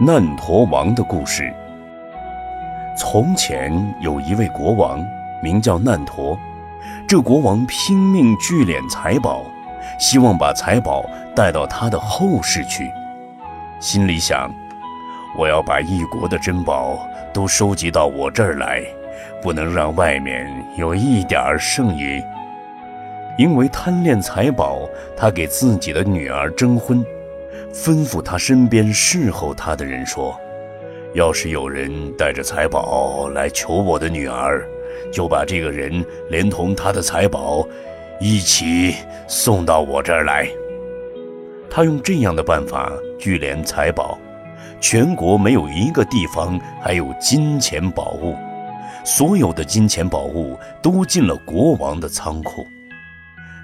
难陀王的故事。从前有一位国王，名叫难陀。这国王拼命聚敛财宝，希望把财宝带到他的后世去。心里想：我要把一国的珍宝都收集到我这儿来，不能让外面有一点儿剩余。因为贪恋财宝，他给自己的女儿征婚。吩咐他身边侍候他的人说：“要是有人带着财宝来求我的女儿，就把这个人连同他的财宝一起送到我这儿来。”他用这样的办法聚敛财宝，全国没有一个地方还有金钱宝物，所有的金钱宝物都进了国王的仓库。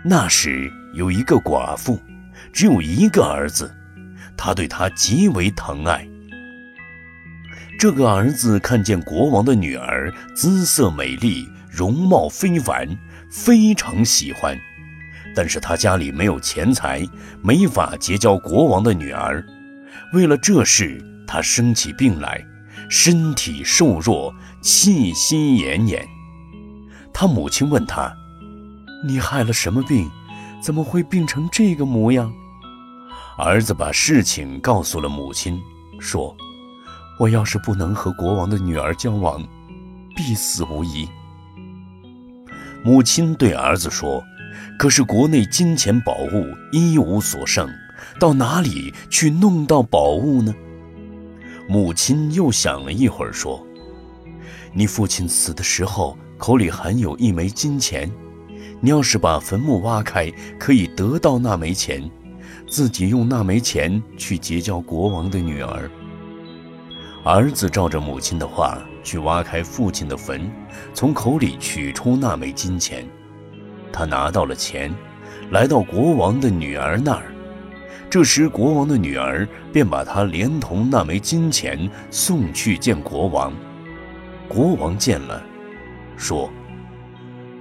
那时有一个寡妇，只有一个儿子。他对他极为疼爱。这个儿子看见国王的女儿姿色美丽，容貌非凡，非常喜欢。但是他家里没有钱财，没法结交国王的女儿。为了这事，他生起病来，身体瘦弱，气息奄奄。他母亲问他：“你害了什么病？怎么会病成这个模样？”儿子把事情告诉了母亲，说：“我要是不能和国王的女儿交往，必死无疑。”母亲对儿子说：“可是国内金钱宝物一无所剩，到哪里去弄到宝物呢？”母亲又想了一会儿，说：“你父亲死的时候口里含有一枚金钱，你要是把坟墓挖开，可以得到那枚钱。”自己用那枚钱去结交国王的女儿。儿子照着母亲的话去挖开父亲的坟，从口里取出那枚金钱。他拿到了钱，来到国王的女儿那儿。这时，国王的女儿便把他连同那枚金钱送去见国王。国王见了，说：“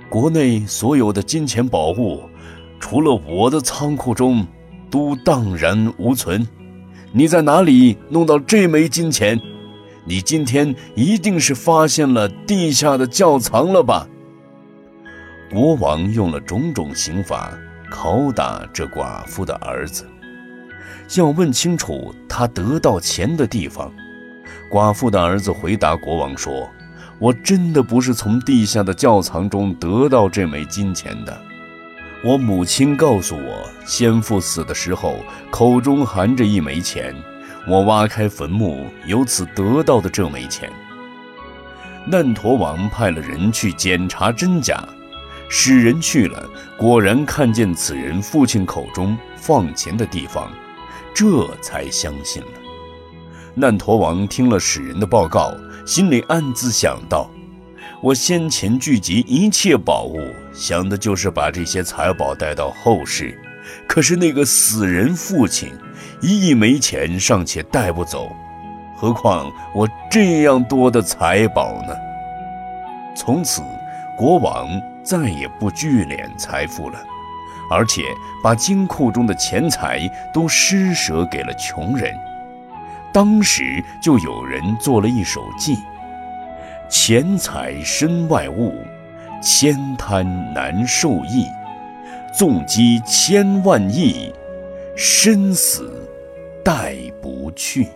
国内所有的金钱宝物，除了我的仓库中。”都荡然无存，你在哪里弄到这枚金钱？你今天一定是发现了地下的窖藏了吧？国王用了种种刑罚拷打这寡妇的儿子，要问清楚他得到钱的地方。寡妇的儿子回答国王说：“我真的不是从地下的窖藏中得到这枚金钱的。”我母亲告诉我，先父死的时候口中含着一枚钱，我挖开坟墓，由此得到的这枚钱。难陀王派了人去检查真假，使人去了，果然看见此人父亲口中放钱的地方，这才相信了。难陀王听了使人的报告，心里暗自想到。我先前聚集一切宝物，想的就是把这些财宝带到后世。可是那个死人父亲，一亿没钱尚且带不走，何况我这样多的财宝呢？从此，国王再也不聚敛财富了，而且把金库中的钱财都施舍给了穷人。当时就有人做了一首偈。钱财身外物，千贪难受益。纵积千万亿，生死带不去。